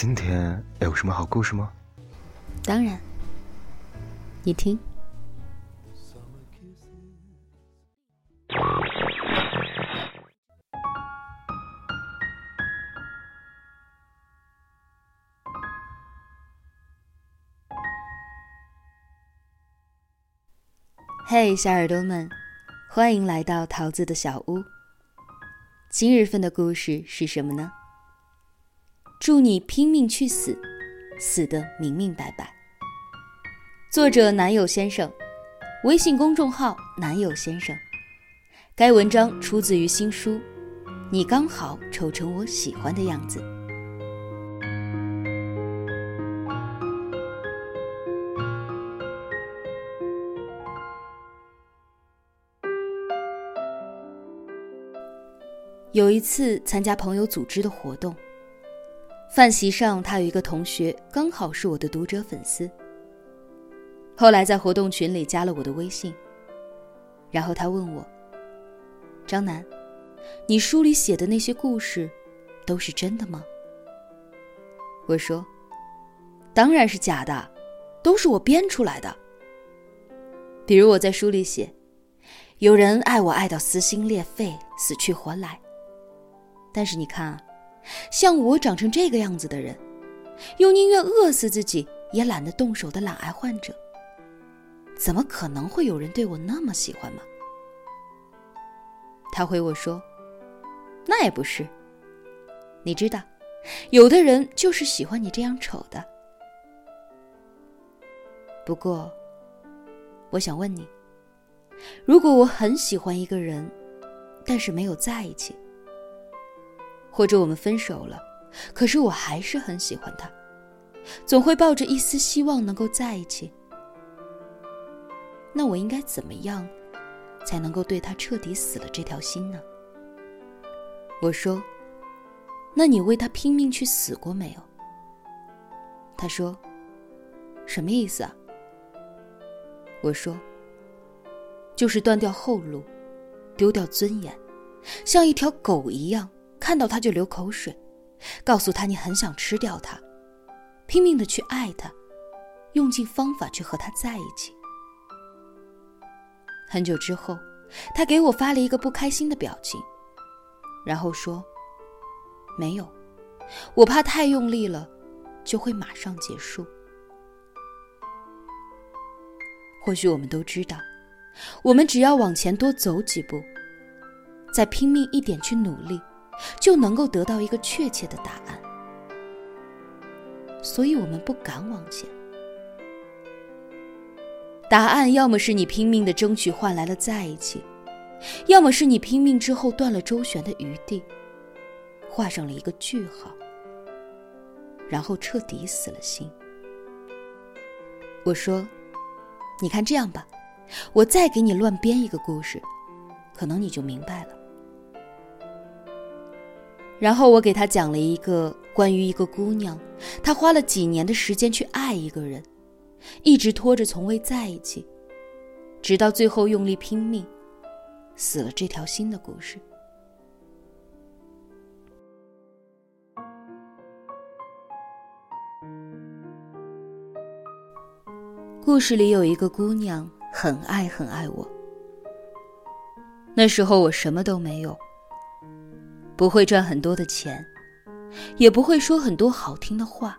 今天有什么好故事吗？当然，你听。嘿，小耳朵们，欢迎来到桃子的小屋。今日份的故事是什么呢？祝你拼命去死，死得明明白白。作者：男友先生，微信公众号：男友先生。该文章出自于新书《你刚好丑成我喜欢的样子》。有一次参加朋友组织的活动。饭席上，他有一个同学刚好是我的读者粉丝。后来在活动群里加了我的微信，然后他问我：“张楠，你书里写的那些故事，都是真的吗？”我说：“当然是假的，都是我编出来的。比如我在书里写，有人爱我爱到撕心裂肺、死去活来，但是你看啊。”像我长成这个样子的人，又宁愿饿死自己也懒得动手的懒癌患者，怎么可能会有人对我那么喜欢吗？他回我说：“那也不是，你知道，有的人就是喜欢你这样丑的。不过，我想问你，如果我很喜欢一个人，但是没有在一起。”或者我们分手了，可是我还是很喜欢他，总会抱着一丝希望能够在一起。那我应该怎么样，才能够对他彻底死了这条心呢？我说：“那你为他拼命去死过没有？”他说：“什么意思啊？”我说：“就是断掉后路，丢掉尊严，像一条狗一样。”看到他就流口水，告诉他你很想吃掉他，拼命的去爱他，用尽方法去和他在一起。很久之后，他给我发了一个不开心的表情，然后说：“没有，我怕太用力了，就会马上结束。”或许我们都知道，我们只要往前多走几步，再拼命一点去努力。就能够得到一个确切的答案，所以我们不敢往前。答案要么是你拼命的争取换来了在一起，要么是你拼命之后断了周旋的余地，画上了一个句号，然后彻底死了心。我说：“你看这样吧，我再给你乱编一个故事，可能你就明白了。”然后我给他讲了一个关于一个姑娘，她花了几年的时间去爱一个人，一直拖着从未在一起，直到最后用力拼命，死了这条心的故事。故事里有一个姑娘很爱很爱我，那时候我什么都没有。不会赚很多的钱，也不会说很多好听的话，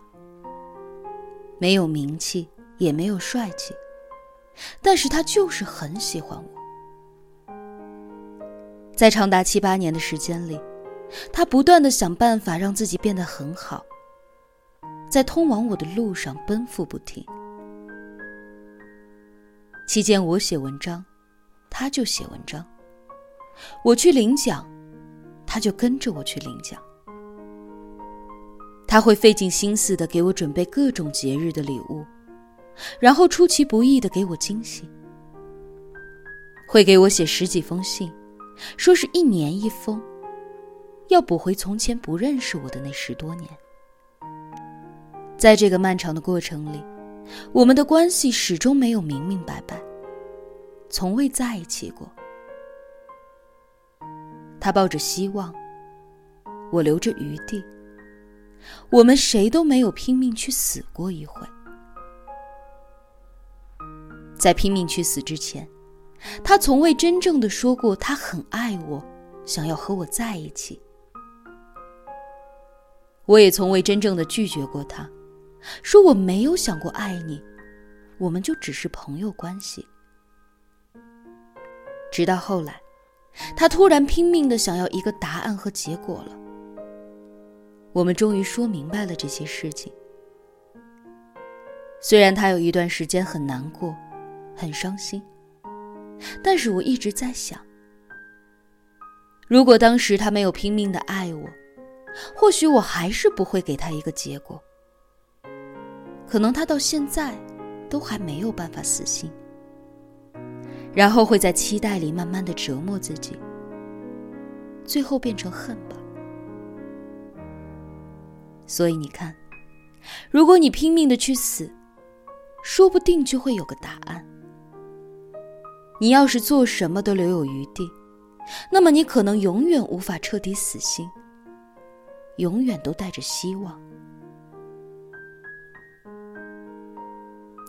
没有名气，也没有帅气，但是他就是很喜欢我。在长达七八年的时间里，他不断的想办法让自己变得很好，在通往我的路上奔赴不停。期间，我写文章，他就写文章；我去领奖。他就跟着我去领奖，他会费尽心思的给我准备各种节日的礼物，然后出其不意的给我惊喜，会给我写十几封信，说是一年一封，要补回从前不认识我的那十多年。在这个漫长的过程里，我们的关系始终没有明明白白，从未在一起过。他抱着希望，我留着余地，我们谁都没有拼命去死过一回。在拼命去死之前，他从未真正的说过他很爱我，想要和我在一起。我也从未真正的拒绝过他，说我没有想过爱你，我们就只是朋友关系。直到后来，他突然拼命的想要一个答案和结果了。我们终于说明白了这些事情。虽然他有一段时间很难过，很伤心，但是我一直在想，如果当时他没有拼命的爱我，或许我还是不会给他一个结果。可能他到现在，都还没有办法死心，然后会在期待里慢慢的折磨自己，最后变成恨吧。所以你看，如果你拼命的去死，说不定就会有个答案。你要是做什么都留有余地，那么你可能永远无法彻底死心，永远都带着希望。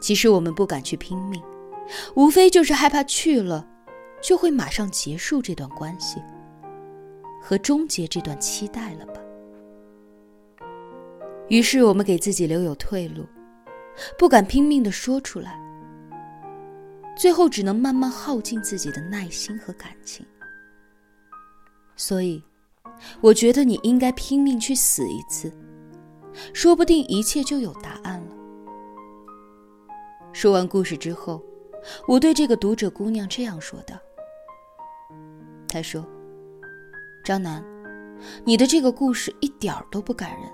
其实我们不敢去拼命，无非就是害怕去了，就会马上结束这段关系，和终结这段期待了吧。于是我们给自己留有退路，不敢拼命的说出来，最后只能慢慢耗尽自己的耐心和感情。所以，我觉得你应该拼命去死一次，说不定一切就有答案了。说完故事之后，我对这个读者姑娘这样说道：“她说，张楠，你的这个故事一点儿都不感人。”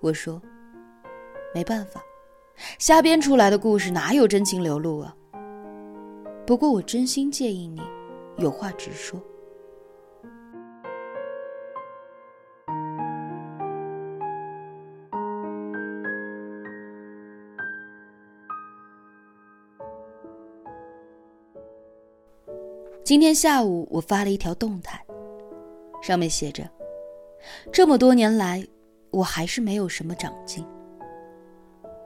我说：“没办法，瞎编出来的故事哪有真情流露啊？不过我真心建议你，有话直说。”今天下午我发了一条动态，上面写着：“这么多年来。”我还是没有什么长进。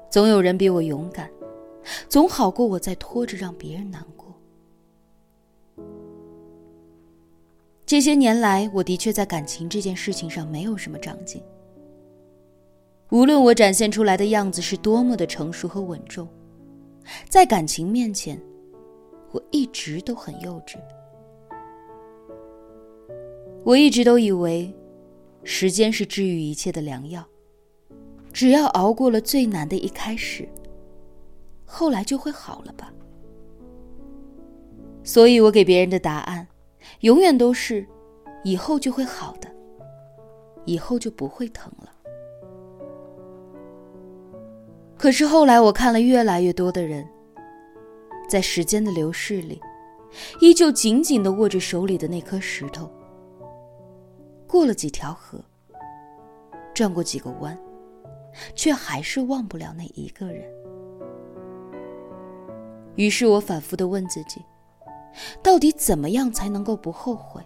总有人比我勇敢，总好过我在拖着让别人难过。这些年来，我的确在感情这件事情上没有什么长进。无论我展现出来的样子是多么的成熟和稳重，在感情面前，我一直都很幼稚。我一直都以为。时间是治愈一切的良药，只要熬过了最难的一开始，后来就会好了吧。所以我给别人的答案，永远都是，以后就会好的，以后就不会疼了。可是后来我看了越来越多的人，在时间的流逝里，依旧紧紧的握着手里的那颗石头。过了几条河，转过几个弯，却还是忘不了那一个人。于是我反复的问自己：到底怎么样才能够不后悔？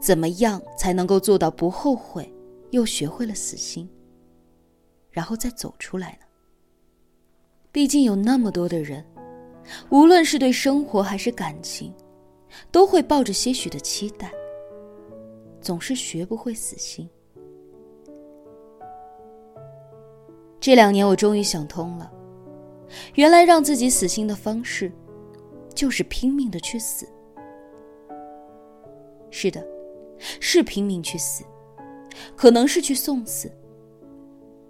怎么样才能够做到不后悔，又学会了死心，然后再走出来呢？毕竟有那么多的人，无论是对生活还是感情，都会抱着些许的期待。总是学不会死心。这两年，我终于想通了，原来让自己死心的方式，就是拼命的去死。是的，是拼命去死，可能是去送死，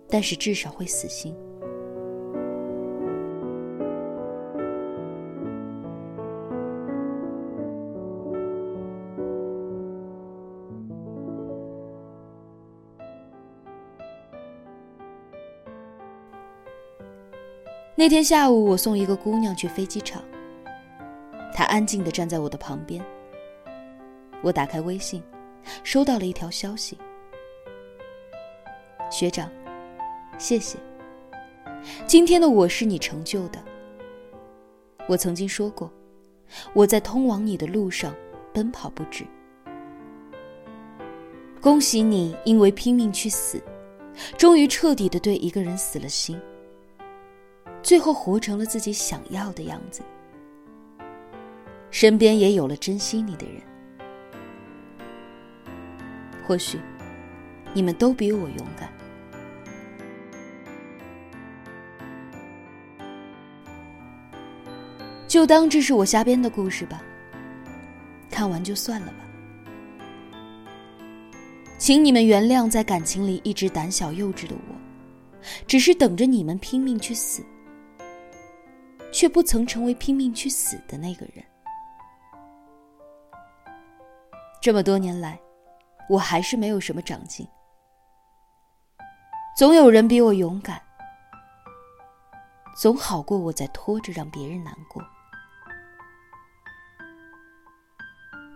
但是至少会死心。那天下午，我送一个姑娘去飞机场。她安静地站在我的旁边。我打开微信，收到了一条消息：“学长，谢谢。今天的我是你成就的。我曾经说过，我在通往你的路上奔跑不止。恭喜你，因为拼命去死，终于彻底的对一个人死了心，最后活成了自己想要的样子，身边也有了珍惜你的人。或许，你们都比我勇敢。就当这是我瞎编的故事吧，看完就算了吧。请你们原谅，在感情里一直胆小幼稚的我，只是等着你们拼命去死，却不曾成为拼命去死的那个人。这么多年来，我还是没有什么长进。总有人比我勇敢，总好过我在拖着让别人难过。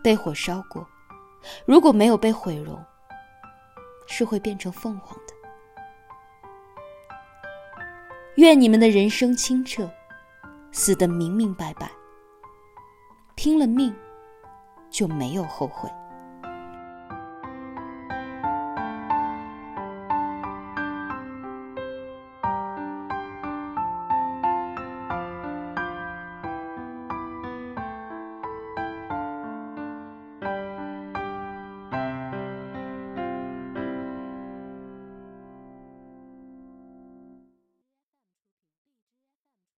被火烧过，如果没有被毁容，是会变成凤凰的。愿你们的人生清澈，死得明明白白，拼了命就没有后悔。